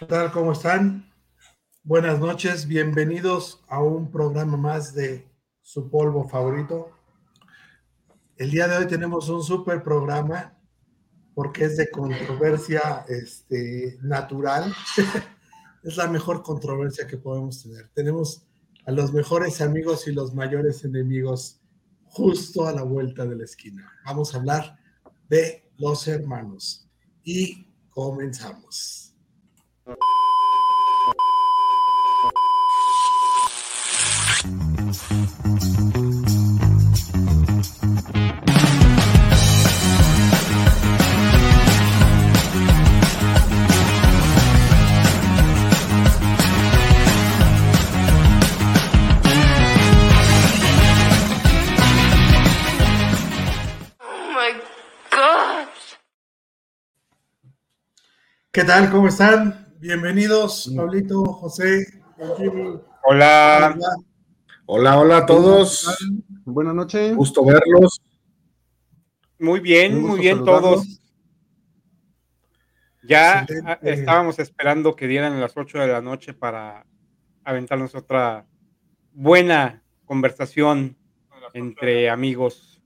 ¿Qué tal? ¿Cómo están? Buenas noches, bienvenidos a un programa más de su polvo favorito. El día de hoy tenemos un super programa porque es de controversia este, natural. es la mejor controversia que podemos tener. Tenemos a los mejores amigos y los mayores enemigos justo a la vuelta de la esquina. Vamos a hablar de los hermanos y comenzamos. ¿Qué tal? ¿Cómo están? Bienvenidos, Pablito, José, Hola. Hola, hola a todos. Buenas noches. Gusto verlos. Muy bien, muy bien todos. Ya estábamos esperando que dieran las 8 de la noche para aventarnos otra buena conversación entre amigos.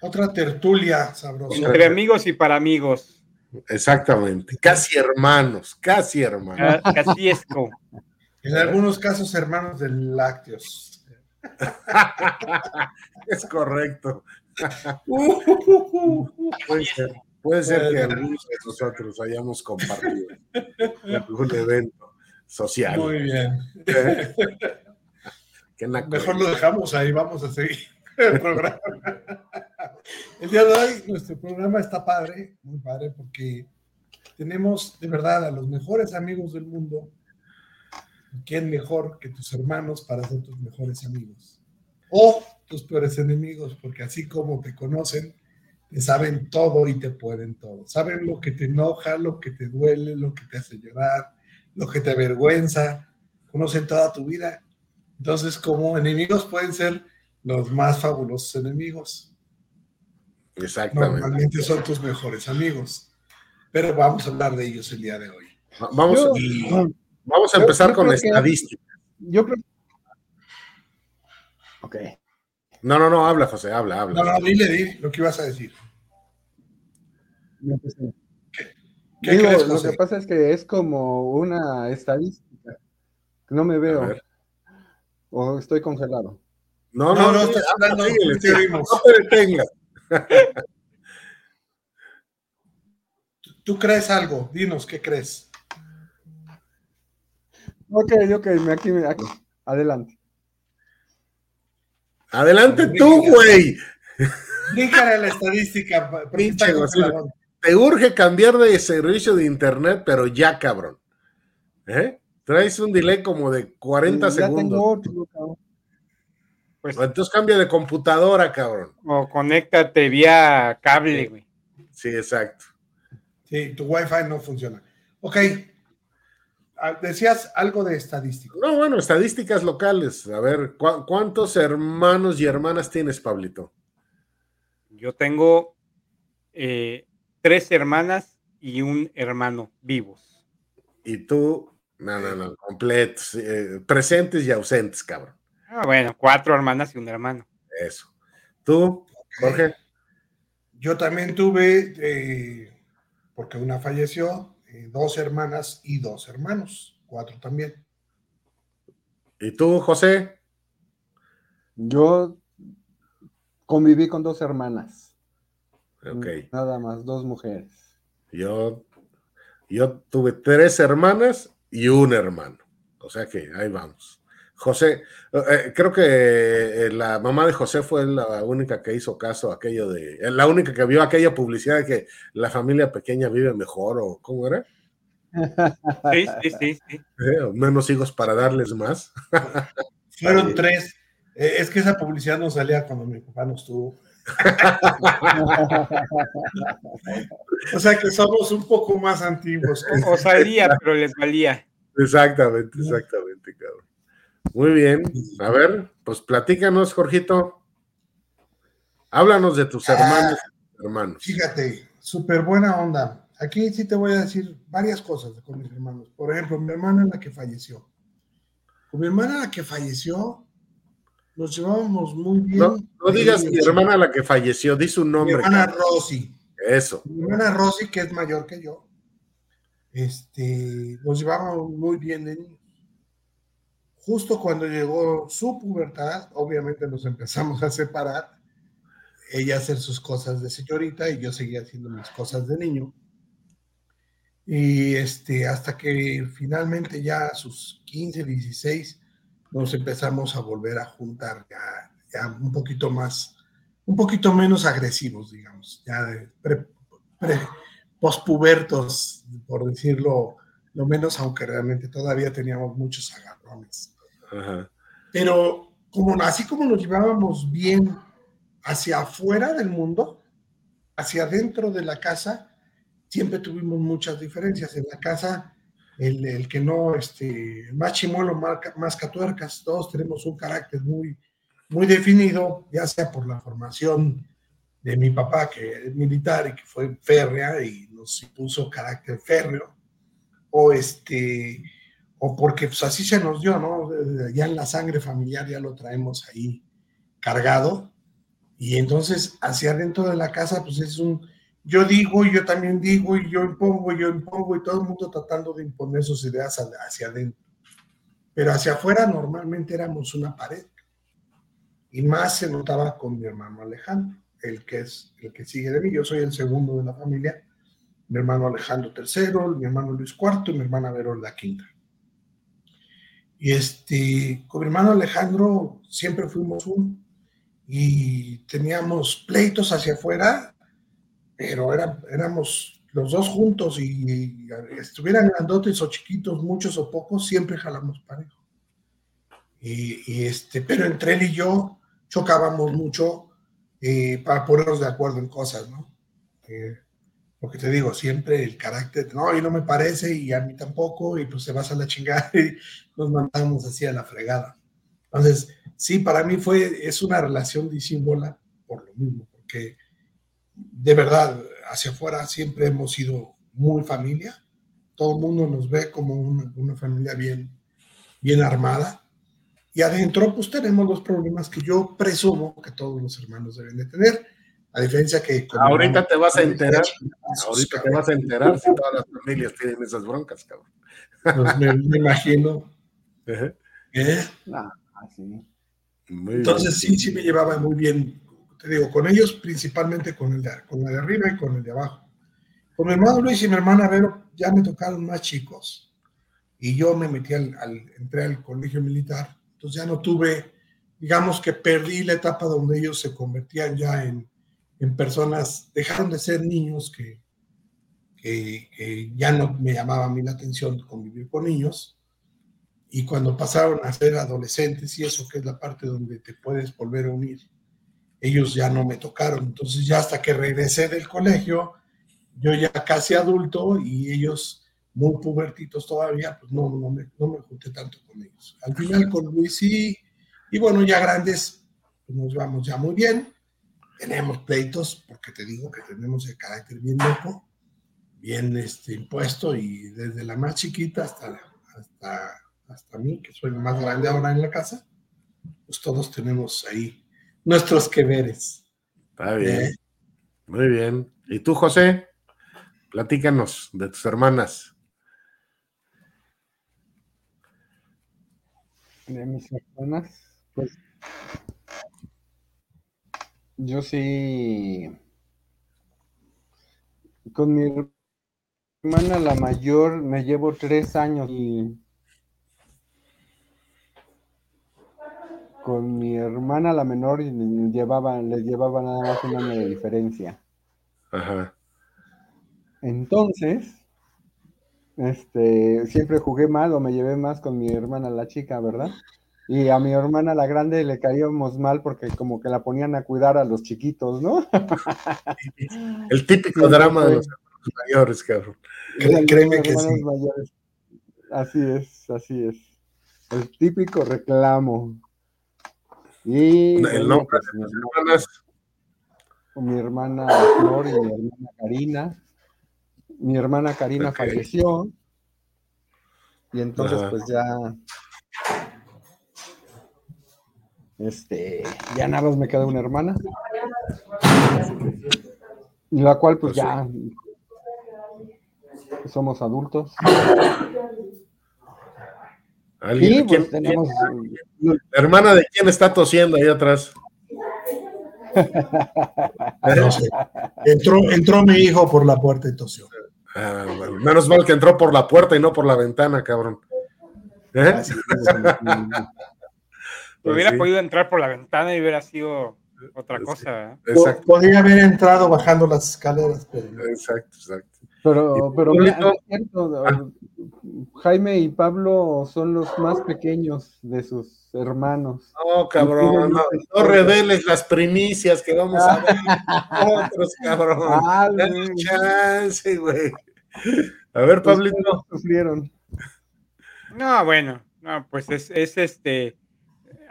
Otra tertulia sabrosa. Entre amigos y para amigos. Exactamente, casi hermanos, casi hermanos. Casi esco. En algunos casos, hermanos de lácteos. es correcto. puede ser, puede ser que algunos de nosotros hayamos compartido algún evento social. Muy bien. Mejor lo dejamos ahí, vamos a seguir el programa. El día de hoy nuestro programa está padre, muy padre, porque tenemos de verdad a los mejores amigos del mundo. ¿Quién mejor que tus hermanos para ser tus mejores amigos? O tus peores enemigos, porque así como te conocen, te saben todo y te pueden todo. Saben lo que te enoja, lo que te duele, lo que te hace llorar, lo que te avergüenza. Conocen toda tu vida. Entonces, como enemigos pueden ser los más fabulosos enemigos. Exactamente. Normalmente son tus mejores amigos. Pero vamos a hablar de ellos el día de hoy. Vamos, vamos a empezar con estadísticas. Yo creo. Ok. No, no, no, habla, José, habla, habla. No, no, dile, dile lo que ibas a decir. ¿Qué, ¿Qué crees, Lo que pasa es que es como una estadística. No me veo. O estoy congelado. No, no, no, no estás hablando, no te detengas. ¿Tú crees algo? Dinos, ¿qué crees? Ok, ok, aquí, aquí. adelante. Adelante tú, güey. Dígale la estadística. Pinche, te urge cambiar de servicio de internet, pero ya, cabrón. ¿Eh? Traes un delay como de 40 segundos. Pues, entonces cambia de computadora, cabrón. O conéctate vía cable, güey. Sí, exacto. Sí, tu Wi-Fi no funciona. Ok. Ah, decías algo de estadísticas. No, bueno, estadísticas locales. A ver, ¿cuántos hermanos y hermanas tienes, Pablito? Yo tengo eh, tres hermanas y un hermano vivos. Y tú, no, no, no, completos, eh, presentes y ausentes, cabrón. Ah, bueno, cuatro hermanas y un hermano. Eso. ¿Tú, Jorge? Yo también tuve, eh, porque una falleció, eh, dos hermanas y dos hermanos, cuatro también. ¿Y tú, José? Yo conviví con dos hermanas. Ok. Nada más, dos mujeres. Yo, yo tuve tres hermanas y un hermano. O sea que ahí vamos. José, eh, creo que eh, la mamá de José fue la única que hizo caso a aquello de, eh, la única que vio aquella publicidad de que la familia pequeña vive mejor o cómo era. Sí, sí, sí. sí. menos hijos para darles más. Fueron tres. es que esa publicidad no salía cuando mi papá no estuvo. o sea que somos un poco más antiguos. O, salía, pero les valía. Exactamente, exactamente, cabrón. Muy bien. A ver, pues platícanos, Jorgito. Háblanos de tus hermanos. hermanos. Fíjate, súper buena onda. aquí sí te voy a decir varias cosas con mis hermanos. Por ejemplo, mi hermana la que falleció. Con mi hermana la que falleció, nos llevábamos muy bien. No, digas mi hermana la que falleció, di su nombre. Mi hermana Rosy. Eso. Mi hermana Rosy, que es mayor que yo, este, nos llevábamos muy bien de niños. Justo cuando llegó su pubertad, obviamente nos empezamos a separar. Ella hacer sus cosas de señorita y yo seguía haciendo mis cosas de niño. Y este, hasta que finalmente ya a sus 15, 16, nos empezamos a volver a juntar ya, un poquito más, un poquito menos agresivos, digamos, ya de pre, pospubertos, por decirlo lo menos, aunque realmente todavía teníamos muchos agarrones. Pero como, así como nos llevábamos bien hacia afuera del mundo, hacia adentro de la casa, siempre tuvimos muchas diferencias. En la casa, el, el que no, este, más chimuelo, más, más catuercas, todos tenemos un carácter muy, muy definido, ya sea por la formación de mi papá, que es militar y que fue férrea y nos impuso carácter férreo, o este, o porque pues así se nos dio, ¿no? Ya en la sangre familiar ya lo traemos ahí cargado, y entonces hacia adentro de la casa, pues es un, yo digo, yo también digo, y yo impongo, yo impongo, y todo el mundo tratando de imponer sus ideas hacia adentro. Pero hacia afuera normalmente éramos una pared. Y más se notaba con mi hermano Alejandro, el que es el que sigue de mí. Yo soy el segundo de la familia. Mi hermano Alejandro III, mi hermano Luis IV y mi hermana Vero la quinta. Y este, con mi hermano Alejandro siempre fuimos uno y teníamos pleitos hacia afuera pero éramos los dos juntos y, estuvieran grandotes o chiquitos, muchos o pocos, siempre jalamos parejo. Y, este, pero entre él y yo chocábamos mucho eh, para ponernos de acuerdo en cosas, ¿no? Eh, porque te digo, siempre el carácter, no, y no me parece, y a mí tampoco, y pues se vas a la chingada y nos mandamos así a la fregada. Entonces, sí, para mí fue, es una relación disímbola por lo mismo, porque de verdad, hacia afuera siempre hemos sido muy familia. Todo el mundo nos ve como una, familia bien, bien armada. Y adentro, pues tenemos los problemas que yo presumo que todos los hermanos deben de tener. A diferencia que... Ahorita te vas a enterar. Ahorita te vas a enterar si todas las familias tienen esas broncas, cabrón. Pues me, imagino. ¿Eh? Ah, Entonces sí, sí me llevaba muy bien te digo, con ellos principalmente con el de, con de arriba y con el de abajo. Con mi hermano Luis y mi hermana Vero ya me tocaron más chicos y yo me metí al, entré al colegio militar, entonces ya no tuve, digamos que perdí la etapa donde ellos se convertían ya en, en personas, dejaron de ser niños que, que, ya no me llamaba a mí la atención convivir con niños. Y cuando pasaron a ser adolescentes y eso que es la parte donde te puedes volver a unir, ellos ya no me tocaron. Entonces ya hasta que regresé del colegio, yo ya casi adulto y ellos muy pubertitos todavía, pues no, no, me, no me junté tanto con ellos. Al final con Luis sí, y bueno, ya grandes, pues nos vamos ya muy bien. Tenemos pleitos, porque te digo que tenemos el carácter bien loco, bien este, impuesto, y desde la más chiquita hasta, hasta, hasta mí, que soy la más grande ahora en la casa, pues todos tenemos ahí nuestros que veres. Está bien. Eh. Muy bien. ¿Y tú, José? Platícanos de tus hermanas. De mis hermanas, pues yo sí, con mi hermana la mayor me llevo tres años y con mi hermana la menor y llevaba, les llevaba nada más un año de diferencia. Ajá. Entonces, este, siempre jugué mal o me llevé más con mi hermana la chica, ¿verdad? Y a mi hermana la grande le caíamos mal porque como que la ponían a cuidar a los chiquitos, ¿no? El típico drama de los mayores, cabrón. Créeme que sí. Así es, así es. El típico reclamo. Y el nombre pues, de hermanas. Con mi hermana Flor y mi hermana Karina. mi hermana Karina falleció. Y entonces, pues ya. Este, ya nada más me queda una hermana. Y la cual, pues, pues ya somos adultos. ¿Alguien, pues, tenemos... hermana de quién está tosiendo ahí atrás? entró, entró mi hijo por la puerta y tosió. Ah, menos mal que entró por la puerta y no por la ventana, cabrón. ¿Eh? Hubiera podido entrar por la ventana y hubiera sido otra cosa. Exacto. Podría haber entrado bajando las escaleras. Exacto, exacto. Pero, pero Jaime y Pablo son los más pequeños de sus hermanos. No, cabrón, no, reveles las primicias que vamos a ver. Otros, cabrón. Ah, chance, güey. A ver, Pablito. Sufrieron. No, bueno, no, pues es, es este.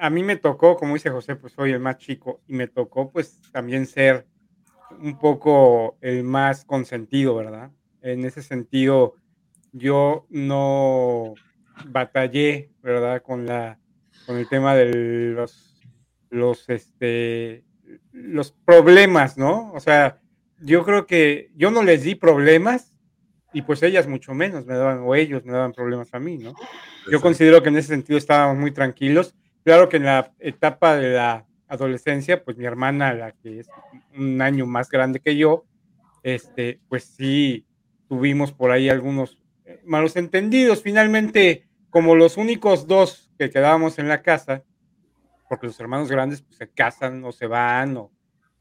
A mí me tocó, como dice José, pues soy el más chico y me tocó, pues también ser un poco el más consentido, ¿verdad? En ese sentido, yo no batallé, ¿verdad? Con la con el tema de los los este los problemas, ¿no? O sea, yo creo que yo no les di problemas y pues ellas mucho menos me daban o ellos me daban problemas a mí, ¿no? Yo considero que en ese sentido estábamos muy tranquilos. Claro que en la etapa de la adolescencia, pues mi hermana, la que es un año más grande que yo, este, pues sí, tuvimos por ahí algunos eh, malos entendidos. Finalmente, como los únicos dos que quedábamos en la casa, porque los hermanos grandes pues, se casan o se van o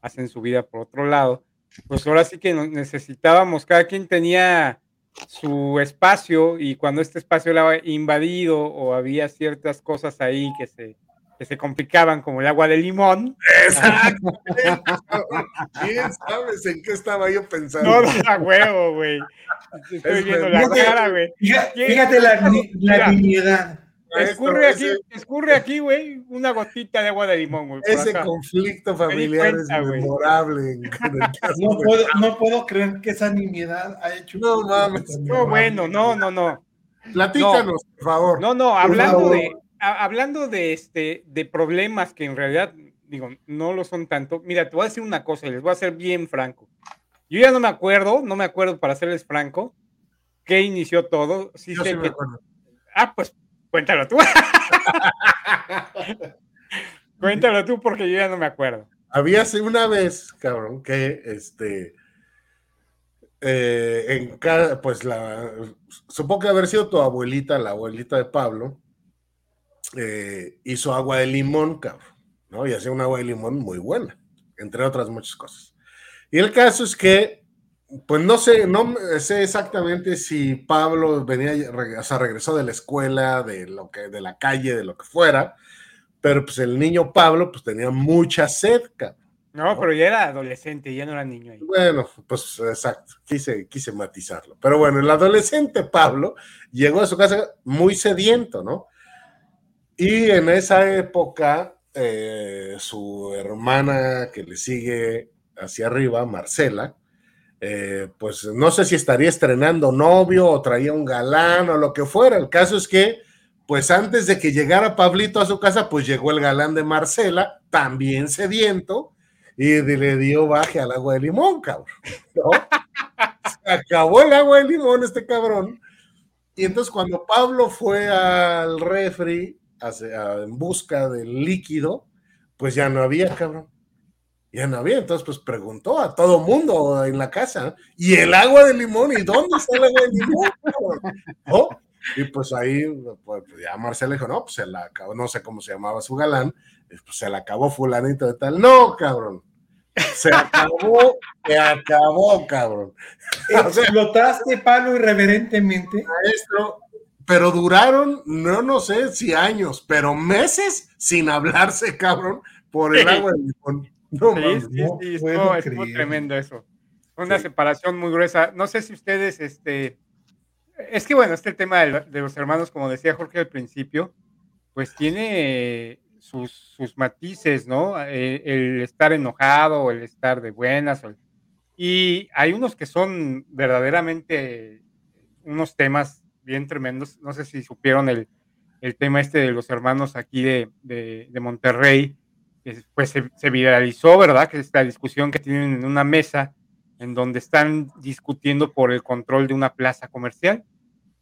hacen su vida por otro lado, pues ahora sí que necesitábamos, cada quien tenía su espacio y cuando este espacio era invadido o había ciertas cosas ahí que se que se complicaban como el agua de limón. Exacto. ¿Quién sabes en qué estaba yo pensando? No da huevo, güey. Estoy viendo la cara, güey. Fíjate la, la Escurre aquí, escurre aquí, güey, una gotita de agua de limón, güey. Ese conflicto familiar es memorable. no, puedo, no puedo creer que esa nimiedad ha hecho. No mames. No, bueno, no, no, no. Platícanos, por favor. No, no, hablando de, hablando de, este, de problemas que en realidad, digo, no lo son tanto, mira, te voy a decir una cosa y les voy a ser bien franco. Yo ya no me acuerdo, no me acuerdo para serles franco, qué inició todo. Sí sé que... Ah, pues cuéntalo tú. cuéntalo tú porque yo ya no me acuerdo. Había una vez, cabrón, que este. Eh, en cada, pues la, supongo que haber sido tu abuelita, la abuelita de Pablo, eh, hizo agua de limón, cabrón, ¿no? Y hacía un agua de limón muy buena, entre otras muchas cosas. Y el caso es que, pues no sé, no sé exactamente si Pablo venía, o sea, regresó de la escuela, de lo que, de la calle, de lo que fuera, pero pues el niño Pablo, pues tenía mucha sed. No, pero ya era adolescente, ya no era niño ahí. Bueno, pues exacto, quise, quise matizarlo. Pero bueno, el adolescente Pablo llegó a su casa muy sediento, ¿no? Y en esa época, eh, su hermana que le sigue hacia arriba, Marcela, eh, pues no sé si estaría estrenando novio o traía un galán o lo que fuera. El caso es que, pues antes de que llegara Pablito a su casa, pues llegó el galán de Marcela, también sediento, y le dio baje al agua de limón, cabrón. Se acabó el agua de limón este cabrón. Y entonces cuando Pablo fue al refri en busca del líquido, pues ya no había, cabrón. Ya no había, entonces pues preguntó a todo mundo en la casa, ¿y el agua de limón? ¿Y dónde está el agua de limón? Y pues ahí, pues, ya Marcela dijo, no, pues se la acabó, no sé cómo se llamaba su galán, pues se la acabó fulanito de tal. No, cabrón. Se acabó, se acabó, cabrón. ¿Explotaste palo irreverentemente? Maestro, pero duraron, no, no sé si años, pero meses sin hablarse, cabrón, por el agua del limón. No, sí, sí, sí, estuvo, tremendo eso. Una separación muy gruesa. No sé si ustedes, este, es que bueno, este tema de, los hermanos, como decía Jorge al principio, pues tiene sus, sus matices, ¿no? Eh, el, estar enojado, el estar de buenas, Y hay unos que son verdaderamente unos temas bien tremendos. No sé si supieron el, el tema este de los hermanos aquí de, de, Monterrey, pues se, se, viralizó, ¿verdad? Que esta discusión que tienen en una mesa en donde están discutiendo por el control de una plaza comercial.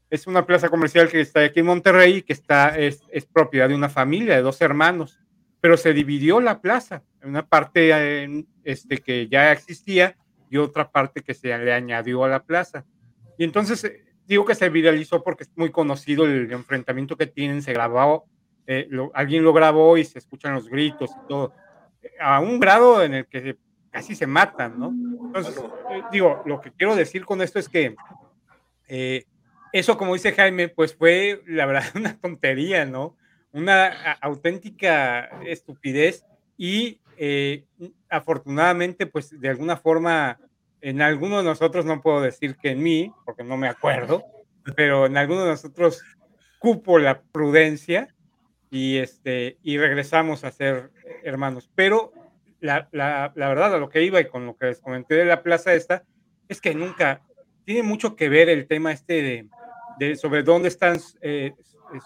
Es una plaza comercial que está aquí en Monterrey, que está, es, es propiedad de una familia, de dos hermanos, pero se dividió la plaza, en una parte este, que ya existía y otra parte que se le añadió a la plaza. Y entonces eh, digo que se viralizó porque es muy conocido el enfrentamiento que tienen, se grabó, eh, alguien lo grabó y se escuchan los gritos y todo, a un grado en el que casi se matan, ¿no? Entonces, eh, digo, lo que quiero decir con esto es que eh, eso, como dice Jaime, pues fue, la verdad, una tontería, ¿no? Una auténtica estupidez y eh, afortunadamente, pues de alguna forma, en alguno de nosotros, no puedo decir que en mí, porque no me acuerdo, pero en alguno de nosotros cupo la prudencia y, este, y regresamos a ser hermanos. Pero la, la, la, verdad, a lo que iba y con lo que les comenté de la plaza esta, es que nunca, tiene mucho que ver el tema este de, de sobre dónde están eh,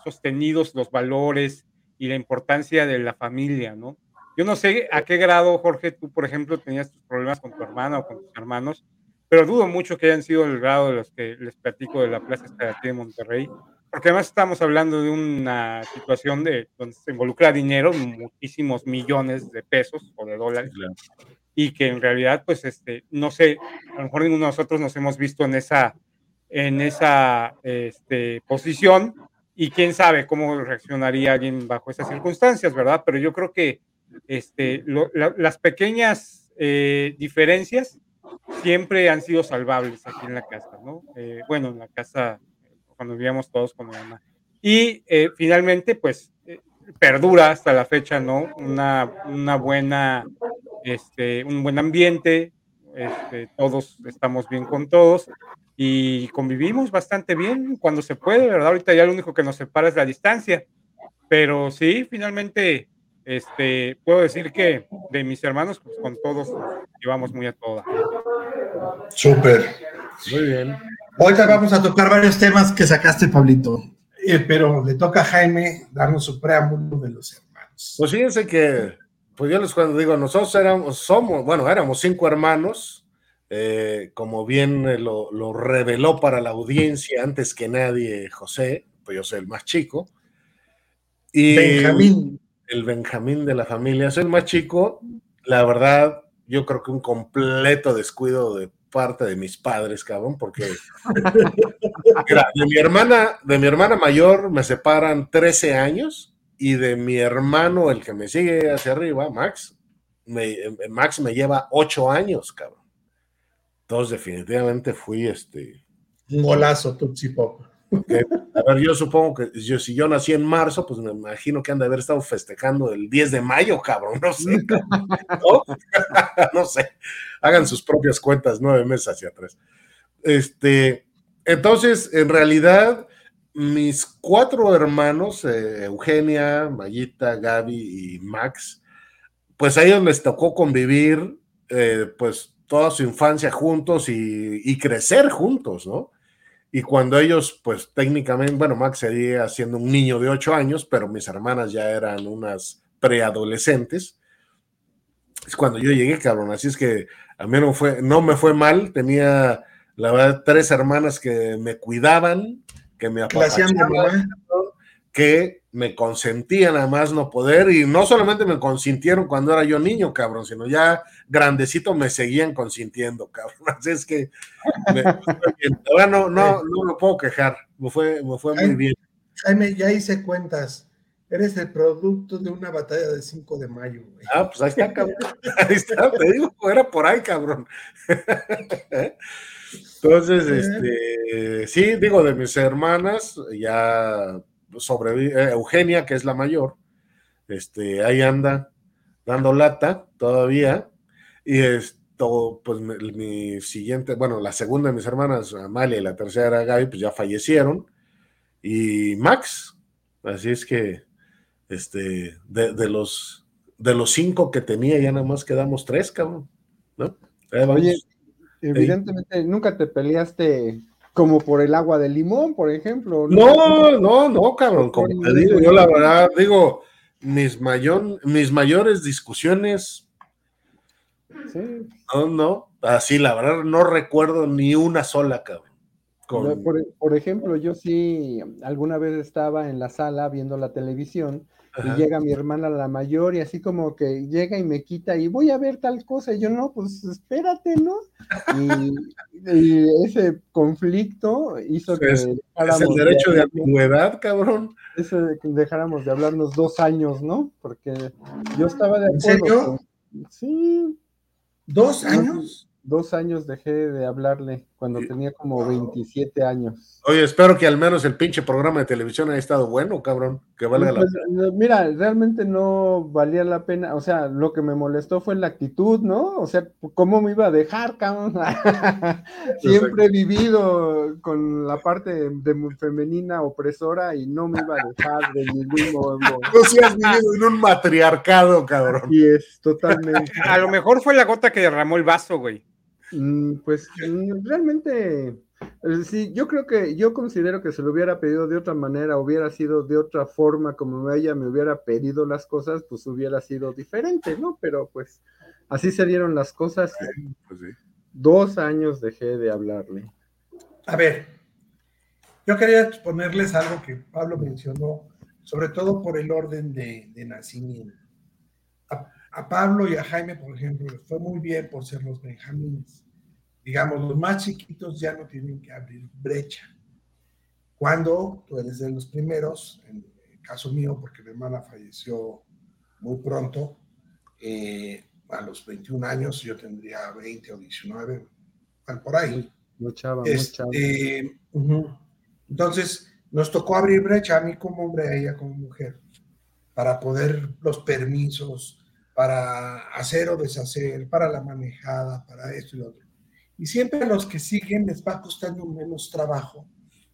sostenidos los valores y la importancia de la familia, ¿no? Yo no sé a qué grado, Jorge, tú, por ejemplo, tenías tus problemas con tu hermana o con tus hermanos, pero dudo mucho que hayan sido el grado de los que les platico de la plaza esta de aquí de Monterrey, porque además estamos hablando de una situación de donde se involucra dinero, muchísimos millones de pesos o de dólares, y que en realidad, pues, este, no sé, a lo mejor ninguno de nosotros nos hemos visto en esa, en esa este, posición, y quién sabe cómo reaccionaría alguien bajo esas circunstancias, ¿verdad? Pero yo creo que este, las pequeñas eh, diferencias siempre han sido salvables aquí en la casa, ¿no? Eh, bueno, en la casa cuando vivíamos todos con mi mamá. Y eh, finalmente, pues, eh, perdura hasta la fecha, ¿no? Una, una buena, este, un buen ambiente, este, todos estamos bien con todos y convivimos bastante bien cuando se puede, ¿verdad? Ahorita ya lo único que nos separa es la distancia, pero sí, finalmente, este, puedo decir que de mis hermanos, pues con todos llevamos muy a toda. Súper. Muy bien. Ahorita vamos a tocar varios temas que sacaste, Pablito, eh, pero le toca a Jaime darnos su preámbulo de los hermanos. Pues fíjense que, pues yo les cuando digo, nosotros éramos, somos, bueno, éramos cinco hermanos, eh, como bien lo, lo, reveló para la audiencia antes que nadie José, pues yo soy el más chico. Y Benjamín. El Benjamín de la familia, soy el más chico, la verdad, yo creo que un completo descuido de parte de mis padres, cabrón, porque de mi hermana, de mi hermana mayor me separan 13 años y de mi hermano, el que me sigue hacia arriba, Max, me, Max me lleva 8 años, cabrón. Entonces, definitivamente fui este. Un golazo, Tutsi Pop. A ver, yo supongo que yo, si yo nací en marzo, pues me imagino que han de haber estado festejando el 10 de mayo, cabrón, no sé. ¿No? no sé. Hagan sus propias cuentas nueve meses hacia atrás. Este, entonces, en realidad, mis cuatro hermanos, eh, Eugenia, Mayita, Gaby y Max, pues a ellos les tocó convivir, eh, pues toda su infancia juntos y, y crecer juntos, ¿no? Y cuando ellos, pues técnicamente, bueno, Max seguía siendo un niño de ocho años, pero mis hermanas ya eran unas preadolescentes. Es cuando yo llegué, cabrón. Así es que a mí no, fue, no me fue mal. Tenía, la verdad, tres hermanas que me cuidaban, que me apapachaban, que me consentían a más no poder. Y no solamente me consintieron cuando era yo niño, cabrón, sino ya grandecito me seguían consintiendo, cabrón. Así es que no, no, no me puedo quejar, me fue, me fue muy bien. Jaime, ya hice cuentas. Eres el producto de una batalla de 5 de mayo, güey. Ah, pues ahí está, cabrón. Ahí está, te digo, era por ahí, cabrón. Entonces, este, sí, digo, de mis hermanas, ya sobrevive, eh, Eugenia, que es la mayor, este, ahí anda dando lata todavía, y esto, pues mi, siguiente, bueno, la segunda de mis hermanas, Amalia, y la tercera, Gaby, pues ya fallecieron. Y Max, así es que, este, de, los, de los cinco que tenía, ya nada más quedamos tres, cabrón, ¿no? Oye, Evidentemente, nunca te peleaste como por el agua de limón, por ejemplo. No, no, no, cabrón. Como te digo, yo la verdad digo, mis, mayor, mis mayores discusiones. Sí. No, no, así la verdad no recuerdo ni una sola, cabrón. Por, ejemplo, yo sí alguna vez estaba en la sala viendo la televisión y llega mi hermana la mayor y así como que llega y me quita y voy a ver tal cosa y yo no, pues espérate, ¿no? Y, ese conflicto hizo que... Es, el derecho de, antigüedad, cabrón. Ese que dejáramos de hablarnos dos años, ¿no? Porque yo estaba de acuerdo. sí. ¿Dos años? dos años dejé de hablarle cuando tenía como 27 años. Oye, espero que al menos el pinche programa de televisión haya estado bueno, cabrón, que valga la pues, pena. Mira, realmente no valía la pena, o sea, lo que me molestó fue la actitud, ¿no? O sea, ¿cómo me iba a dejar, cabrón? Siempre he vivido con la parte de, femenina opresora y no me iba a dejar de ningún modo. Tú sí has vivido en un matriarcado, cabrón. Y es, totalmente. A lo mejor fue la gota que derramó el vaso, güey. Mm, pues mm, realmente, eh, sí, yo creo que, yo considero que se lo hubiera pedido de otra manera, hubiera sido de otra forma, como ella me hubiera pedido las cosas, pues hubiera sido diferente, ¿no? Pero pues así se dieron las cosas. Pues Dos años dejé de hablarle. A ver, yo quería exponerles algo que Pablo mencionó, sobre todo por el orden de, nacimiento. A, Pablo y a Jaime, por ejemplo, les fue muy bien por ser los benjamines digamos, los más chiquitos ya no tienen que abrir brecha. Cuando tú eres de los primeros, en el caso mío, porque mi hermana falleció muy pronto, eh, a los 21 años, yo tendría 20 o 19, por ahí. Luchaba, este, Entonces, nos tocó abrir brecha a mí como hombre, a ella como mujer, para poder los permisos, para hacer o deshacer, para la manejada, para esto y lo otro. Y siempre a los que siguen les va costando menos trabajo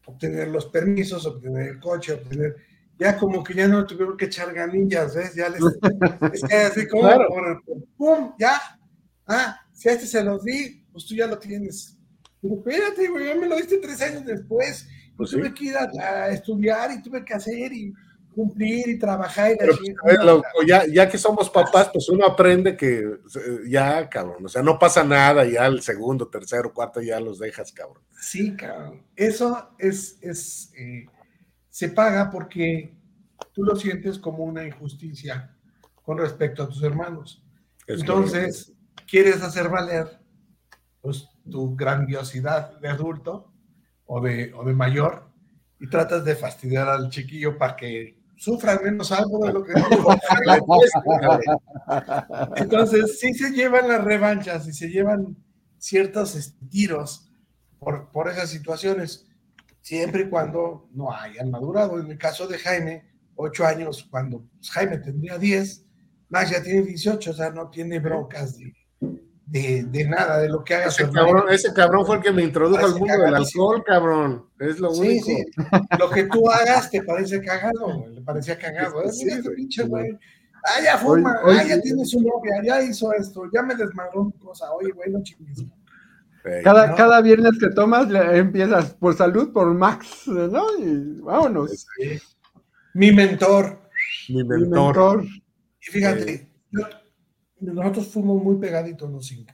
obtener los permisos, obtener el coche, obtener. Ya como que ya no tuvieron que echar ganillas, ¿ves? Ya les. es que así como por, ¡pum! Ya. Ah, si a este se los di, pues tú ya lo tienes. Pero espérate, güey, ya me lo diste tres años después. Pues tuve que ir a, estudiar y tuve que hacer y cumplir y trabajar. Y pues, ya, ya, que somos papás, pues uno aprende que eh, ya, cabrón, o sea, no pasa nada, ya el segundo, tercero, cuarto ya los dejas, cabrón. Sí, cabrón. Eso es, es eh, se paga porque tú lo sientes como una injusticia con respecto a tus hermanos. Entonces, quieres hacer valer pues, tu grandiosidad de adulto o de, o de mayor y tratas de fastidiar al chiquillo para que sufran menos algo de lo que Entonces, sí se llevan las revanchas y se llevan ciertos tiros por, por esas situaciones, siempre y cuando no hayan madurado. En el caso de Jaime, ocho años, cuando Jaime tendría diez, Max ya tiene 18, o sea, no tiene broncas de, de, nada, de lo que haga ese cabrón, ese cabrón fue el que me introdujo al mundo del alcohol, cabrón. Es lo único. Sí. Lo que tú hagas te parece cagado, le parecía cagado. Sí, este pinche güey. Ah, ya forma, ah, ya tiene su novia, ya hizo esto, ya me desmadró mi cosa. Oye, güey, no chingues. Cada, cada viernes que tomas empiezas por salud, por Max, ¿no? Y vámonos. Mi mentor. Mi mentor. Y fíjate, yo, nosotros fuimos muy pegaditos los cinco.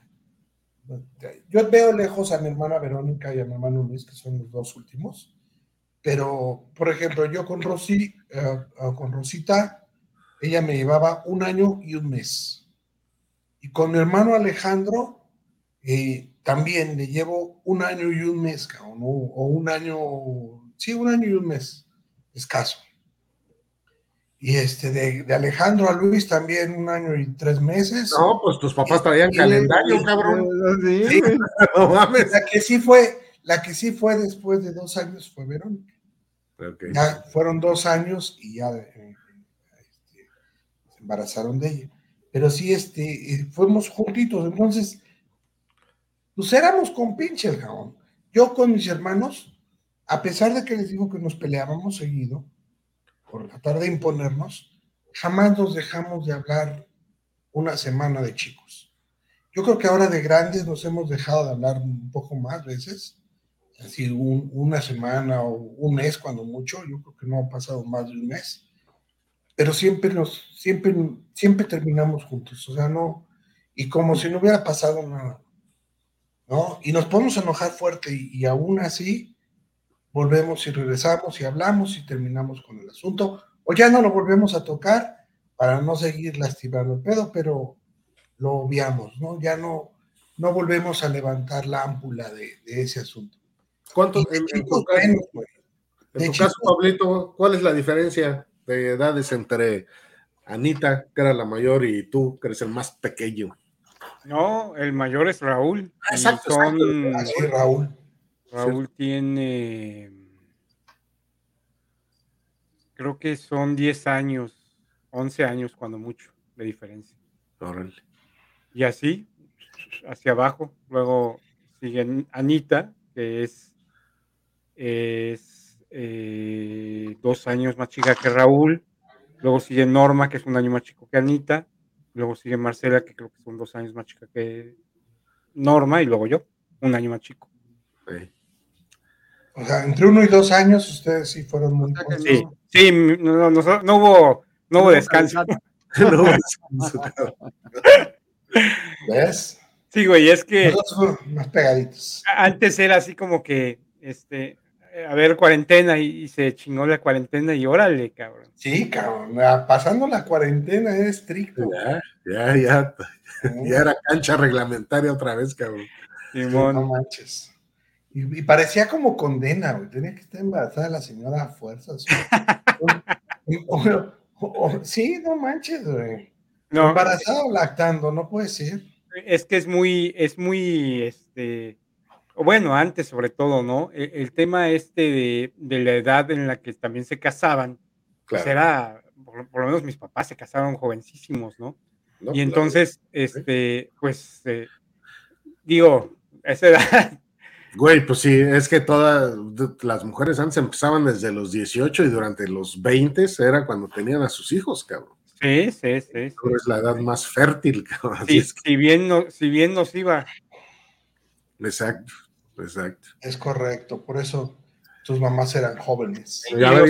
Yo veo lejos a mi hermana Verónica y a mi hermano Luis, que son los dos últimos, pero, por ejemplo, yo con Rosy, eh, con Rosita, ella me llevaba un año y un mes. Y con mi hermano Alejandro, eh, también le llevo un año y un mes, o un año, sí, un año y un mes, escaso. Y este, de, Alejandro a Luis también un año y tres meses. No, pues tus papás traían calendario, cabrón. Sí, no mames. La que sí fue, la que sí fue después de dos años fue Verónica. Ya fueron dos años y ya eh, este, se embarazaron de ella. Pero sí, este, eh, fuimos juntitos, entonces, pues éramos con pinches, cabrón. Yo con mis hermanos, a pesar de que les digo que nos peleábamos seguido, por tratar de imponernos, jamás nos dejamos de hablar una semana de chicos. yo creo que ahora de grandes nos hemos dejado de hablar un poco más veces, así una semana o un mes cuando mucho, yo creo que no ha pasado más de un mes, pero siempre nos, siempre, siempre terminamos juntos, o sea, no, y como si no hubiera pasado nada, ¿no? Y nos podemos enojar fuerte y, y aún así volvemos y regresamos y hablamos y terminamos con el asunto, o ya no lo volvemos a tocar para no seguir lastimando el pedo, pero lo obviamos, ¿no? Ya no, no volvemos a levantar la ámpula de, ese asunto. ¿Cuántos, en, tu caso, Pablito, cuál es la diferencia de edades entre Anita, que era la mayor, y tú, que eres el más pequeño? No, el mayor es Raúl. Ah, exacto, Raúl. Raúl tiene, creo que son 10 años, 11 años cuando mucho de diferencia. Y así, hacia abajo. Luego sigue Anita, que es, es eh, dos años más chica que Raúl. Luego sigue Norma, que es un año más chico que Anita. Luego sigue Marcela, que creo que son dos años más chica que Norma. Y luego yo, un año más chico. O sea, entre uno y dos años ustedes sí fueron muy... Sí, sí no, hubo, no hubo descanso. no hubo descanso. ¿Ves? Sí, güey, es que. más pegaditos. Antes era así como que, este, a ver, cuarentena y, se chingó la cuarentena y órale, cabrón. Sí, cabrón, pasando la cuarentena es estricto. Ya, ya, ya. Ya era cancha reglamentaria otra vez, cabrón. no manches. Y, parecía como condena, güey. Tenía que estar embarazada la señora a fuerzas. sí, no manches, güey. No, Embarazado lactando, no puede ser. Es que es muy, es muy, este, bueno, antes sobre todo, ¿no? E, el, tema este de, la edad en la que también se casaban, pues era, por, lo menos mis papás se casaron jovencísimos, ¿no? y entonces, este, pues, eh, digo, esa edad. Güey, pues sí, es que todas las mujeres antes empezaban desde los 18 y durante los 20 era cuando tenían a sus hijos, cabrón. Sí, sí, sí. Es la edad más fértil. Sí, si, bien no, si bien nos iba. Exacto, exacto. Es correcto, por eso tus mamás eran jóvenes. Ya,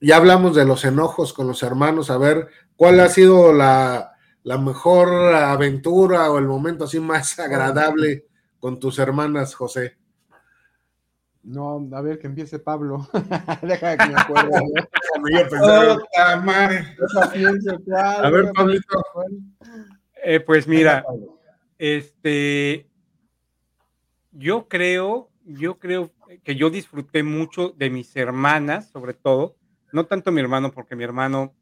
ya, hablamos de los enojos con los hermanos, a ver, ¿cuál ha sido la, la mejor aventura o el momento así más agradable con tus hermanas, José? No, a ver, que empiece Pablo. Deja que me acuerde. a ver, Pablito. Eh, pues mira, este, yo creo, yo creo que yo disfruté mucho de mis hermanas, sobre todo, no tanto mi hermano, porque mi hermano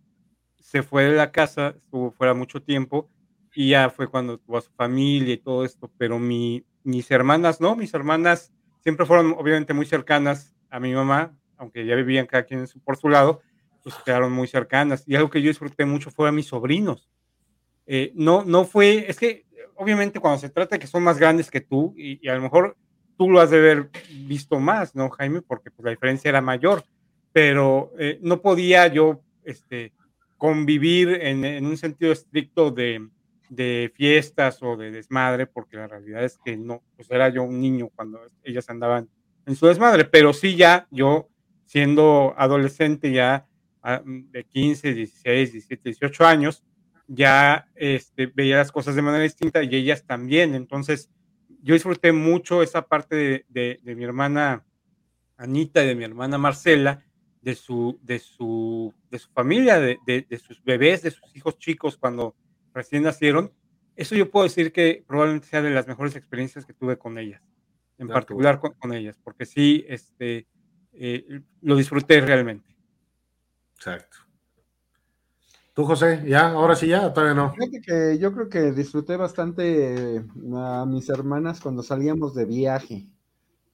se fue de la casa, estuvo fuera mucho tiempo, y ya fue cuando tuvo a su familia y todo esto, pero mi, mis hermanas, no, mis hermanas siempre fueron obviamente muy cercanas a mi mamá, aunque ya vivían cada quien por su lado, pues quedaron muy cercanas. Y algo que yo disfruté mucho fue a mis sobrinos. Eh, no, no fue, es que obviamente cuando se trata de que son más grandes que tú, y, a lo mejor tú lo has de haber visto más, ¿no, Jaime? Porque pues, la diferencia era mayor, pero eh, no podía yo este, convivir en, en un sentido estricto de, de fiestas o de desmadre, porque la realidad es que no, pues era yo un niño cuando ellas andaban en su desmadre, pero sí ya yo siendo adolescente ya ah, de 15, 16, 17, 18 años, ya este, veía las cosas de manera distinta y ellas también. Entonces, yo disfruté mucho esa parte de, de, mi hermana Anita y de mi hermana Marcela, de su, de su, de su familia, de, de, sus bebés, de sus hijos chicos cuando recién nacieron, eso yo puedo decir que probablemente sea de las mejores experiencias que tuve con ellas, en particular con, ellas, porque sí, este, eh, lo disfruté realmente. Exacto. ¿Tú, José? ¿Ya? ¿Ahora sí ya? ¿Todavía no? que yo creo que disfruté bastante eh, a mis hermanas cuando salíamos de viaje,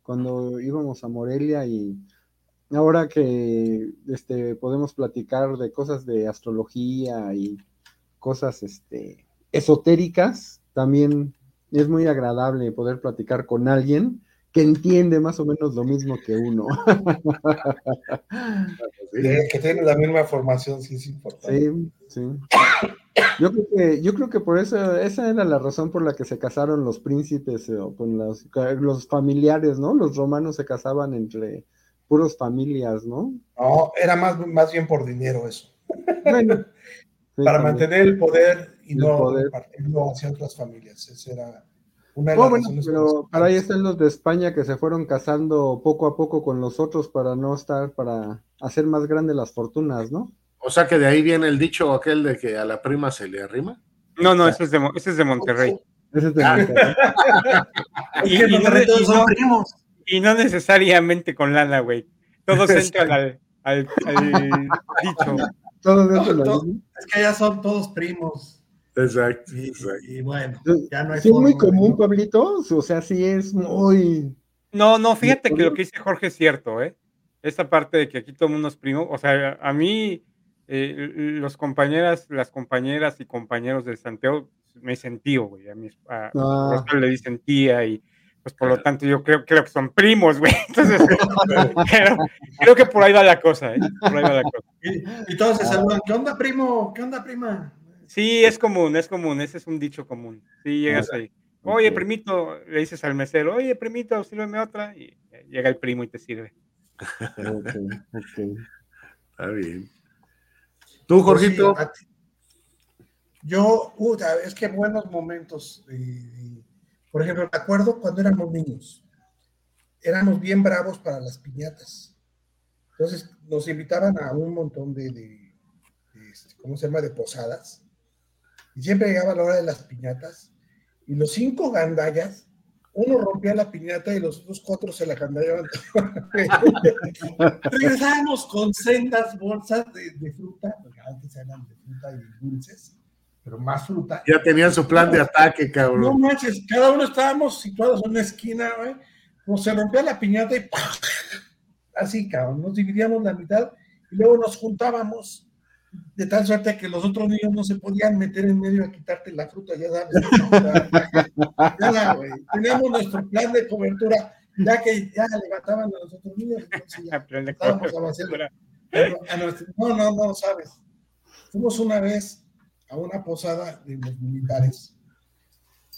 cuando íbamos a Morelia y ahora que este, podemos platicar de cosas de astrología y cosas este, esotéricas, también es muy agradable poder platicar con alguien que entiende más o menos lo mismo que uno. que tiene la misma formación, sí es importante. Sí, sí. Yo creo que, yo creo que por eso, esa era la razón por la que se casaron los príncipes eh, o con los, los familiares, ¿no? Los romanos se casaban entre puros familias, ¿no? No, era más, más bien por dinero eso. Bueno, para también. mantener el poder y El no poder. compartirlo hacia otras familias. Esa era una de Oh, las bueno, razones. pero para ahí están los de España que se fueron casando poco a poco con los otros para no estar, para hacer más grandes las fortunas, ¿no? O sea que de ahí viene el dicho aquel de que a la prima se le arrima. No, no, ese es de, ese es de Monterrey. Ese es de Ah. Monterrey. Y, en y no, Monterrey todos y son no- primos. y no necesariamente con lana, güey. Todos entran al, al, al dicho. Todo dentro de la Todo- misma. Es que allá son todos primos. Exacto. Y, exacto. y bueno, ya no hay Sí, es muy común, Pablito. O sea, sí es muy. No, no, fíjate que lo que dice Jorge es cierto, ¿eh? Esa parte de que aquí todo el mundo es primo, o sea, a mí, eh, los compañeras, las compañeras y compañeros de Santiago, me sentío, güey, a mis a, Ah. Le dicen tía y pues por lo tanto yo creo, creo que son primos, güey. Entonces, pero creo que por ahí va la cosa, ¿eh? Por ahí va la cosa. Y, y todos se saludan. ¿Qué onda, primo? ¿Qué onda, prima? Sí, es común, es común, ese es un dicho común. Sí, llegas ahí. Oye, primito, le dices al mesero, oye, primito, sírveme otra, y llega el primo y te sirve. Ok, ok. Está bien. Tú, Jorgito. Pues sí, ti. Yo, puta, es que buenos momentos. eh, eh, por ejemplo, me acuerdo cuando éramos niños. Éramos bien bravos para las piñatas. Entonces nos invitaban a un montón de, de- de, este, ¿cómo se llama? De posadas. Y siempre llegaba la hora de las piñatas. Y los cinco gandallas, uno rompía la piñata y los otros cuatro se la gandallaban. Regresábamos con sendas bolsas de, de fruta, porque antes eran de fruta y dulces, pero más fruta. Ya tenían su plan de ataque, No cabrón. manches, cada uno estábamos situados en una esquina, güey. Pues se rompía la piñata y así, cabrón. Nos dividíamos la mitad y luego nos juntábamos de tal suerte que los otros niños no se podían meter en medio a quitarte la fruta, ya sabes. Ya, ya, güey. Teníamos nuestro plan de cobertura, ya que ya levantaban a los otros niños, entonces ya estábamos avanzando. A nuestro- no, no, no, sabes. Fuimos una vez a una posada de los militares.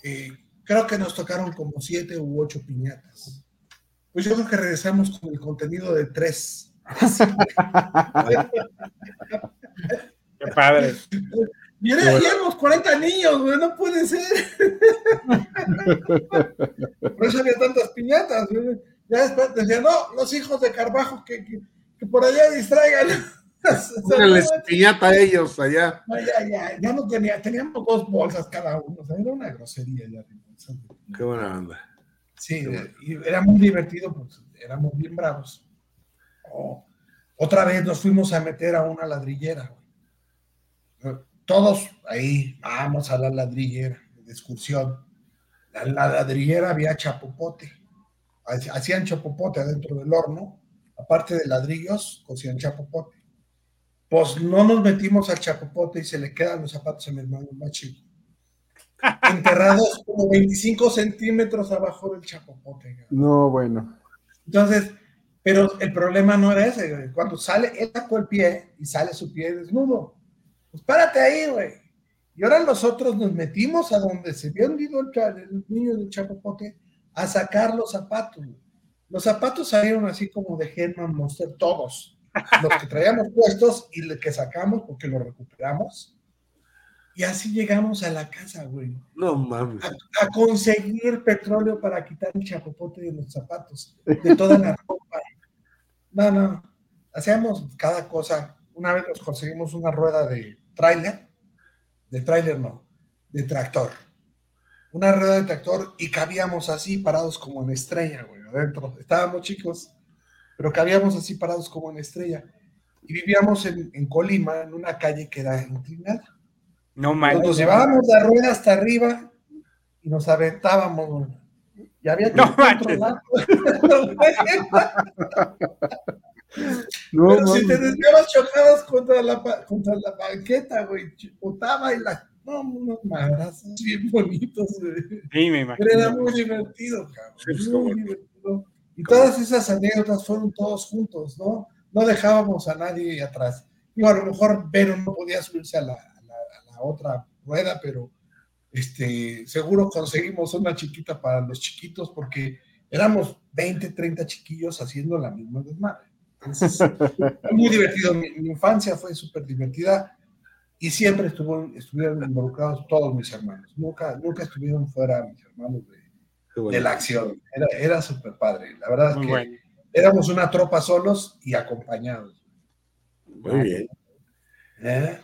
Eh, creo que nos tocaron como siete u ocho piñatas. Pues yo creo que regresamos con el contenido de tres. Qué padre. Y era- éramos 40 niños, güey, no puede ser. Por eso había tantas piñatas. güey. Ya después decían, no, los hijos de Carbajo que, que, que por allá distraigan. No, piñata a ellos allá. no, ya, ya, ya no tenía, teníamos dos bolsas cada uno, o sea, era una grosería ya. Qué buena onda. Sí, y era muy divertido, pues éramos bien bravos. Oh, otra vez nos fuimos a meter a una ladrillera. Todos ahí, vamos a la ladrillera de excursión. La, la ladrillera había chapopote. Hac- Hacían chapopote adentro del horno. Aparte de ladrillos, cocían chapopote. Pues no nos metimos al chapopote y se le quedan los zapatos a mi hermano más chico. Enterrados como 25 centímetros abajo del chapopote. güey. No, bueno. Entonces, pero el problema no era ese, güey. Cuando sale, él sacó el pie y sale su pie desnudo. Pues párate ahí, güey. Y ahora nosotros nos metimos a donde se había hundido el, el niño del chapopote a sacar los zapatos. Los zapatos salieron así como de Herman Monster, todos. Los que traíamos puestos y los que sacamos porque los recuperamos. Y así llegamos a la casa, güey No mames. a conseguir petróleo para quitar el chapopote de los zapatos, de toda la ropa. No, no, hacíamos cada cosa. Una vez nos conseguimos una rueda de tráiler, de tráiler no, de tractor. Una rueda de tractor y cabíamos así parados como en estrella, güey, adentro. Estábamos chicos, pero cabíamos así parados como en estrella. Y vivíamos en, en Colima, en una calle que era inclinada. No manches. Nos llevábamos la rueda hasta arriba y nos aventábamos. Y había que No controlar. No, Pero si te desviabas chocabas contra la, contra la banqueta, güey. Chipotaba y la. No, unos madrazos bien bonitos, güey. Sí, me Pero era imagino. muy divertido, cabrón. Sí, pues, muy divertido. Y todas esas anécdotas fueron todos juntos, ¿no? No dejábamos a nadie atrás. Digo, a lo mejor Vero no podía subirse a la, a la- a la otra rueda, pero este, seguro conseguimos una chiquita para los chiquitos porque éramos 20, 30 chiquillos haciendo la misma desmadre. muy divertido. Mi, infancia fue súper divertida y siempre estuvo, estuvieron involucrados todos mis hermanos. Nunca, nunca estuvieron fuera mis hermanos de, la acción. Era, era súper padre. La verdad es que éramos una tropa solos y acompañados. Muy bien. ¿Eh?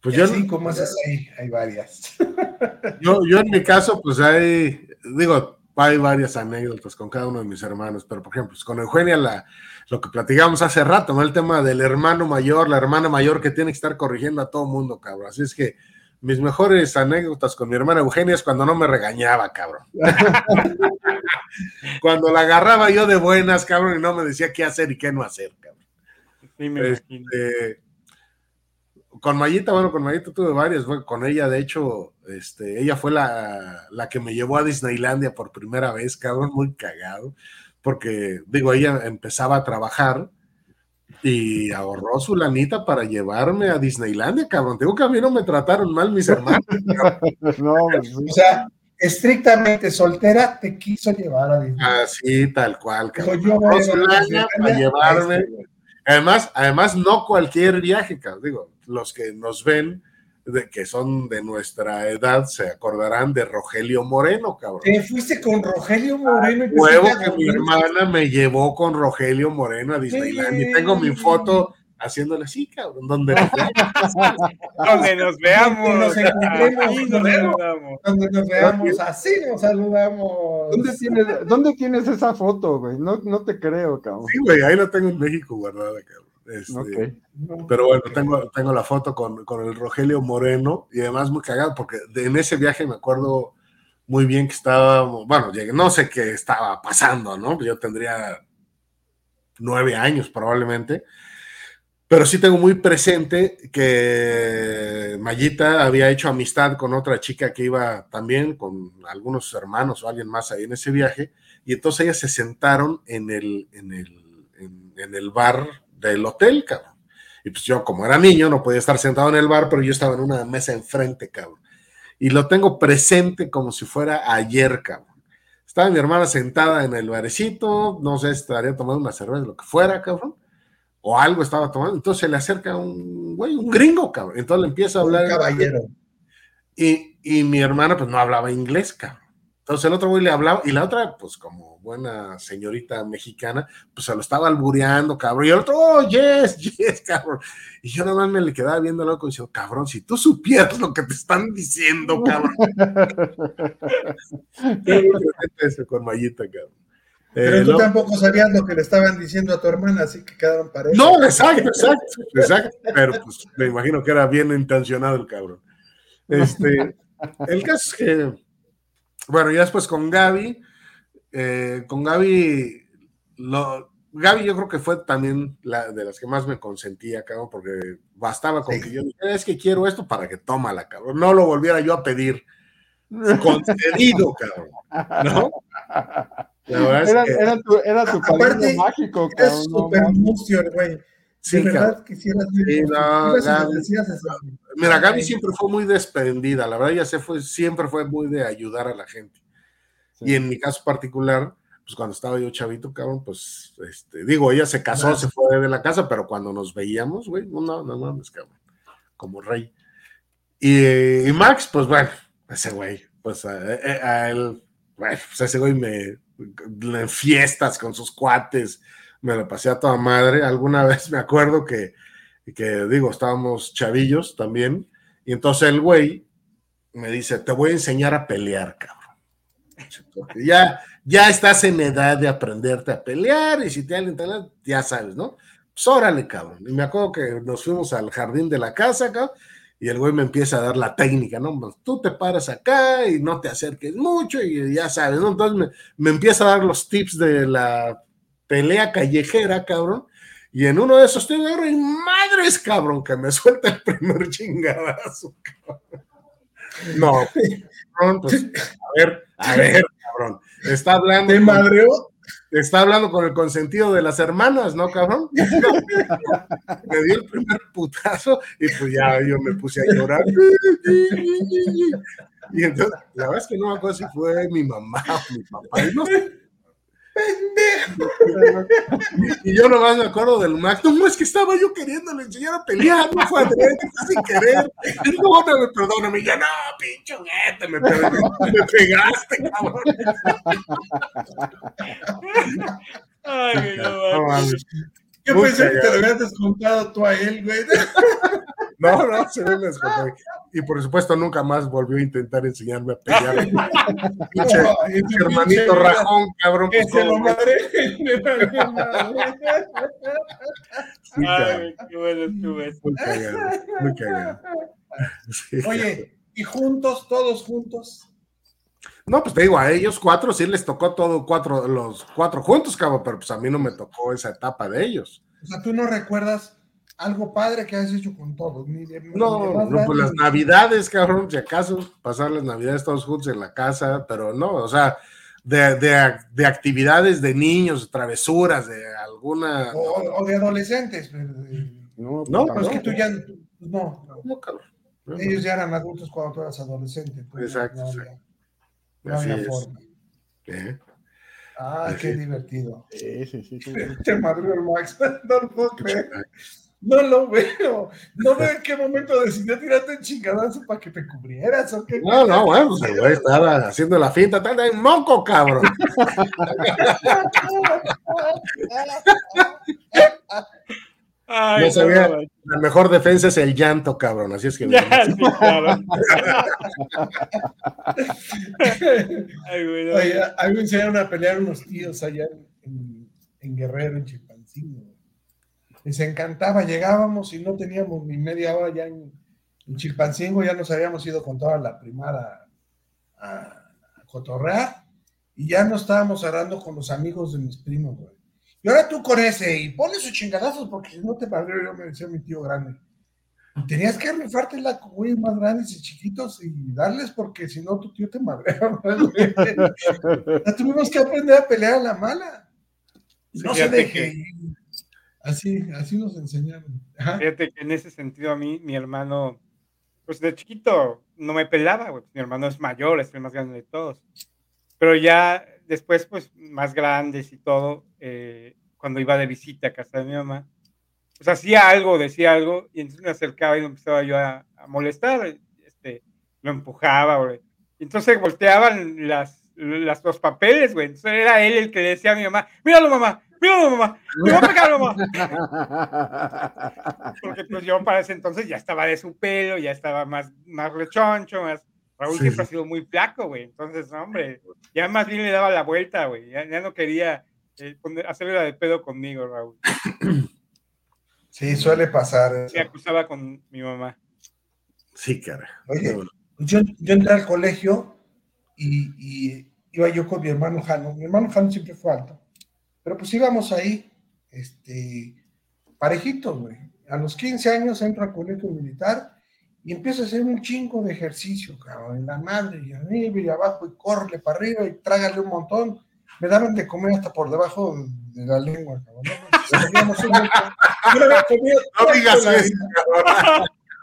Pues yo, así como esas hay, hay varias. Yo, yo en mi caso, pues hay, digo, hay varias anécdotas con cada uno de mis hermanos, pero por ejemplo, pues con Eugenia, la, lo que platicamos hace rato, ¿no? El tema del hermano mayor, la hermana mayor que tiene que estar corrigiendo a todo mundo, cabrón. Así es que mis mejores anécdotas con mi hermana Eugenia es cuando no me regañaba, cabrón. cuando la agarraba yo de buenas, cabrón, y no me decía qué hacer y qué no hacer, cabrón. Sí, me este, con Mayita, bueno, con Mayita tuve varias, con ella, de hecho, este, ella fue la, la, que me llevó a Disneylandia por primera vez, cabrón, muy cagado, porque, digo, ella empezaba a trabajar y ahorró su lanita para llevarme a Disneylandia, cabrón. Digo que a mí no me trataron mal mis hermanos. no, pues, o sea, estrictamente soltera te quiso llevar a Disneylandia. Así, tal cual, cabrón. Yo para llevarme. Además, además, no cualquier viaje, cabrón. Digo, los que nos ven, de, que son de nuestra edad, se acordarán de Rogelio Moreno, cabrón. ¿Te fuiste con Rogelio Moreno? Y Huevo que mi hermana me llevó con Rogelio Moreno a Disneyland. Y tengo mi foto haciéndole así, cabrón, donde nos veamos. donde nos veamos. Donde nos encontremos. Donde nos veamos, así nos saludamos. ¿Dónde tienes, ¿dónde tienes esa foto, güey? No, no te creo, cabrón. Sí, güey, ahí la tengo en México guardada, cabrón. Este, pero bueno, tengo, tengo la foto con, con, el Rogelio Moreno y además muy cagado porque en ese viaje me acuerdo muy bien que estaba, bueno, no sé qué estaba pasando, ¿no? Yo tendría nueve años probablemente, pero sí tengo muy presente que Mayita había hecho amistad con otra chica que iba también con algunos hermanos o alguien más ahí en ese viaje, y entonces ellas se sentaron en el, en el, en el bar del hotel, cabrón. Y pues yo, como era niño, no podía estar sentado en el bar, pero yo estaba en una mesa enfrente, cabrón. Y lo tengo presente como si fuera ayer, cabrón. Estaba mi hermana sentada en el barecito, no sé, estaría tomando una cerveza, lo que fuera, cabrón. O algo estaba tomando. Entonces se le acerca un güey, un gringo, cabrón. Entonces le empieza a hablar. Un caballero. Y, y mi hermana, pues no hablaba inglés, cabrón. Entonces el otro güey le hablaba y la otra, pues como buena señorita mexicana, pues se lo estaba albureando, cabrón. Y el otro, oh, yes, yes, cabrón. Y yo nada más me le quedaba viendo loco y decía, cabrón, si tú supieras lo que te están diciendo, cabrón. con. Pero eh, tú tampoco sabías lo que le estaban diciendo a tu hermana, así que quedaron parejas. No, exacto, exacto, exacto. Pero pues me imagino que era bien intencionado el cabrón. Este, el caso es que bueno, y después con Gaby, eh, con Gaby, lo, Gaby yo creo que fue también la de las que más me consentía, cabrón, porque bastaba con que yo dijera, es que quiero esto para que tómala, cabrón. No lo volviera yo a pedir. Concedido, cabrón. ¿No? era, era, tu, era tu Aparte, mágico, cabrón. Es súper no, güey. Sí, verdad quisieras sí, no, Mira, Gaby siempre fue muy desprendida, la verdad, ya se fue, siempre fue muy de ayudar a la gente. Y en mi caso particular, pues cuando estaba yo chavito, cabrón, pues, este, digo, ella se casó, se fue de la casa, pero cuando nos veíamos, güey, no, no, no mames, cabrón, como rey. Y, Max, pues bueno, ese güey, pues a, él, bueno, pues ese güey me, en fiestas con sus cuates, me lo pasé a toda madre. Alguna vez me acuerdo que, que, digo, estábamos chavillos también, y entonces el güey me dice, te voy a enseñar a pelear, cabrón. ya, ya estás en edad de aprenderte a pelear, y si te internet, ya sabes, ¿no? Pues órale, cabrón. Y me acuerdo que nos fuimos al jardín de la casa, cabrón, y el güey me empieza a dar la técnica, ¿no? Pues tú te paras acá y no te acerques mucho y ya sabes, ¿no? Entonces me, me empieza a dar los tips de la pelea callejera, cabrón. Y en uno de esos estoy y madres, cabrón, que me suelta el primer chingadazo, cabrón. No, cabrón, pues, a ver, a ver, cabrón. Está hablando. ¿Te madreó? está hablando con el consentido de las hermanas, ¿no, cabrón? me dio el primer putazo y pues ya yo me puse a llorar. y entonces, la verdad es que no me acuerdo si fue mi mamá o mi papá. Y no sé pendejo. Y yo nomás me acuerdo del Max, no, es que estaba yo queriéndole enseñar a pelear, no fue sin querer. Y no, me perdóname, ya no, pinche neta, me, me pegaste, cabrón. Ay, no, no, yo pensé que te lo habías descontado tú a él, güey. No, no, se me descontó. Y por supuesto nunca más volvió a intentar enseñarme a pelear. pinche, hermanito rajón, cabrón. Pues, que se lo madre. Ay, qué bueno estuve. Muy cagado, muy cagado. Oye, ¿y juntos, todos juntos? No, pues te digo, a ellos cuatro sí les tocó todo cuatro, los cuatro juntos, cabrón, pero pues a mí no me tocó esa etapa de ellos. O sea, tú no recuerdas algo padre que has hecho con todos. no, no, pues las navidades, cabrón, si acaso, pasar las navidades todos juntos en la casa, pero no, o sea, de, de, actividades de niños, travesuras, de alguna. O, de adolescentes. No, no, pues es que tú ya. No, no, cabrón. Ellos ya eran adultos cuando tú eras adolescente. Pues, exacto. No había forma. ¿Eh? Ah, qué divertido. Sí, sí, sí. Te madrió el Max. No lo puedo creer. No lo veo. No veo en qué momento decidió tirarte en chingadazo para que te cubrieras. ¿o qué? No, no, bueno, pues el güey estaba haciendo la finta, tal en moco, cabrón. no sabía, la mejor defensa es el llanto, cabrón. Así es que. Ya, sí, claro. Ay, Oye, a mí me enseñaron a pelear unos tíos allá en, en, Guerrero, en Chilpancingo. Les encantaba, llegábamos y no teníamos ni media hora ya en, en Chilpancingo, ya nos habíamos ido con toda la primera a, a cotorrear y ya nos estábamos hablando con los amigos de mis primos, güey. Y ahora tú con ese, y pones sus chingadazos, porque si no te padre, yo me decía mi tío grande. Y tenías que rifarte la güey más grandes y chiquitos y darles, porque si no, tu tío te madrea. tuvimos que aprender a pelear a la mala. No se deje. Así, así nos enseñaron. Fíjate que en ese sentido a mí, mi hermano, pues de chiquito no me pelaba, güey. Mi hermano es mayor, es el más grande de todos. Pero ya después, pues más grandes y todo, eh, cuando iba de visita a casa de mi mamá, pues hacía algo, decía algo, y entonces me acercaba y empezaba yo a, molestar, este, lo empujaba, güey. Entonces volteaban las, las, los papeles, güey. Entonces era él el que decía a mi mamá, míralo mamá, míralo mamá, me voy a pegar mamá. Porque pues yo para ese entonces ya estaba de su pelo, ya estaba más, más rechoncho, más, Raúl siempre ha sido muy flaco, güey. Entonces, hombre, ya más bien le daba la vuelta, güey. Ya, no quería eh, hacerle la de pedo conmigo, Raúl. Sí, suele pasar. Se acusaba con mi mamá. Sí, cara. Oye, yo, yo, entré al colegio y, iba yo con mi hermano Jano. Mi hermano Jano siempre fue alto. Pero pues íbamos ahí, este, parejitos, güey. A los 15 años entro al colegio militar y empiezo a hacer un chingo de ejercicio, cabrón, en la madre, y arriba y abajo, y corre para arriba y trágale un montón. Me daban de comer hasta por debajo de la lengua, cabrón. No, digas eso,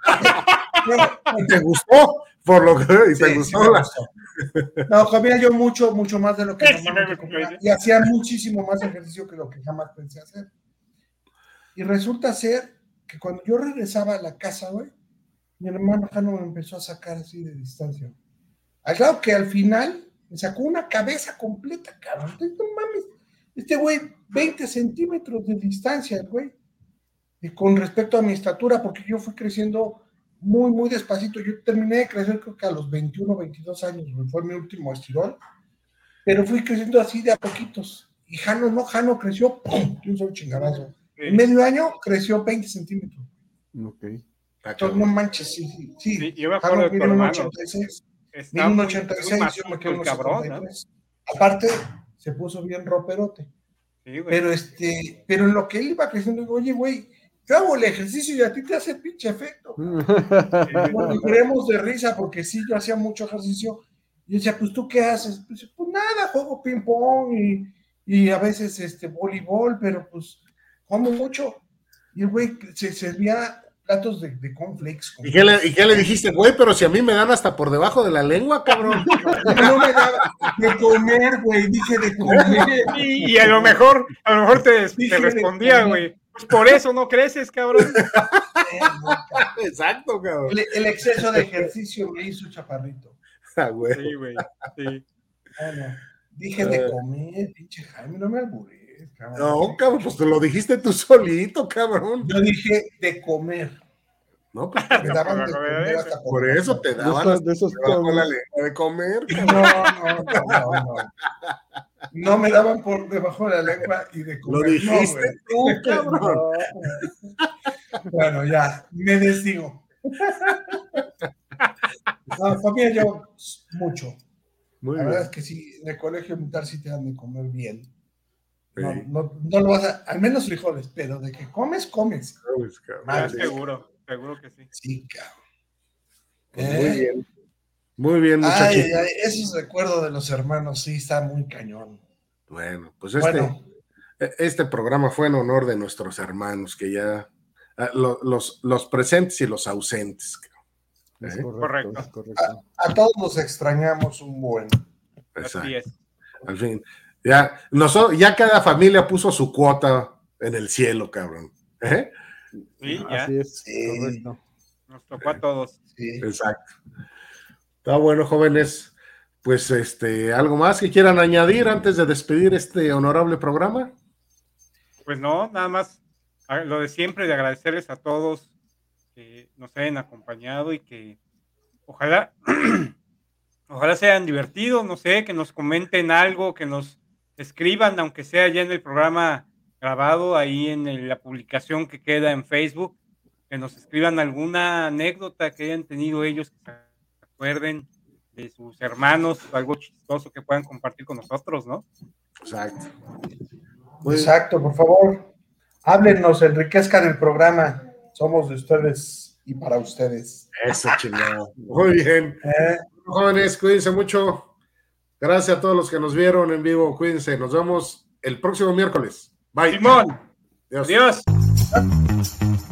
¿Te gustó? Por lo que te gustó. No, comía yo mucho, mucho más de lo que normalmente comía. Y hacía muchísimo más ejercicio que lo que jamás pensé hacer. Y resulta ser que cuando yo regresaba a la casa, güey, mi hermano Jano me empezó a sacar así de distancia. Al lado que al final me sacó una cabeza completa, cabrón. No mames. Este güey, 20 centímetros de distancia, güey. Y con respecto a mi estatura, porque yo fui creciendo muy, muy despacito. Yo terminé de crecer creo que a los 21, 22 años, fue mi último estirón. Pero fui creciendo así de a poquitos. Y Jano no, Jano creció, ¡pum! un solo chingadazo. En medio año creció 20 centímetros. Ok. no manches, sí, sí. sí. yo me acuerdo de tu un 86. Está un 86, yo me quedo cabrón, ¿no? Aparte, se puso bien roperote. Sí, pero este, pero en lo que él iba creciendo, digo, oye, güey, yo hago el ejercicio y a ti te hace pinche efecto. bueno, creemos de risa porque sí, yo hacía mucho ejercicio. Y decía, pues tú qué haces? Pues, pues nada, juego ping pong y, y a veces este voleibol, pero pues como mucho. Y el güey se servía platos de, de cornflakes. con- ¿Y qué, le, ¿Y qué le dijiste, güey? Pero si a mí me dan hasta por debajo de la lengua, cabrón. No me daba de comer, güey, dije de comer. Y, y a lo mejor, a lo mejor te, te respondía, güey. Pues por eso no creces, cabrón. Exacto, cabrón. El, el exceso de ejercicio me hizo chaparrito. Ah, güey. Sí, güey. Sí. Bueno, dije de comer, pinche Jaime, no me cabrón. No, cabrón, pues te lo dijiste tú solito, cabrón. Yo dije de comer. No, pues Me daban de comer hasta por eso te daban de esos de la con- lengua de comer. No, no, no, no, no. No me daban por debajo de la lengua y de Lo comer. dijiste no, güey. tú, cabrón. No. Bueno, ya, me desdigo. No, familia, yo mucho. Muy La bien. verdad es que sí, en el colegio militar sí te dan de comer bien. No, no, no lo vas a, al menos frijoles, pero de que comes, comes. Pues, cabrón. Ah, seguro, seguro que sí. Sí, cabrón. Pues ¿Eh? Muy bien. Muy bien, muchachos. ay, ay, esos recuerdos de los hermanos, sí, está muy cañón. Bueno, pues este, Bueno, este programa fue en honor de nuestros hermanos, que ya, ah, lo- los, los presentes y los ausentes. Es ¿Eh? correcto, Correcto. es correcto. a todos los extrañamos un buen. Exacto. Así es. Al fin, ya, noso- ya cada familia puso su cuota en el cielo, cabrón. ¿Eh? Sí, ya. Así es, Sí. correcto. Nos tocó a todos. Sí. Exacto. Está bueno, jóvenes. Pues este, ¿algo más que quieran añadir antes de despedir este honorable programa? Pues no, nada más lo de siempre, de agradecerles a todos que nos hayan acompañado y que ojalá, ojalá se hayan divertido, no sé, que nos comenten algo, que nos escriban, aunque sea ya en el programa grabado, ahí en el- la publicación que queda en Facebook, que nos escriban alguna anécdota que hayan tenido ellos, que se acuerden de sus hermanos, algo chistoso que puedan compartir con nosotros, ¿no? Exacto. Muy- Exacto, por favor. Háblenos, enriquezcan el programa. Somos de ustedes y para ustedes. Eso, chingado. Muy bien. ¿Eh? Jóvenes, cuídense mucho. Gracias a todos los que nos vieron en vivo. Cuídense. Nos vemos el próximo miércoles. Bye. Simón, Adiós. adiós.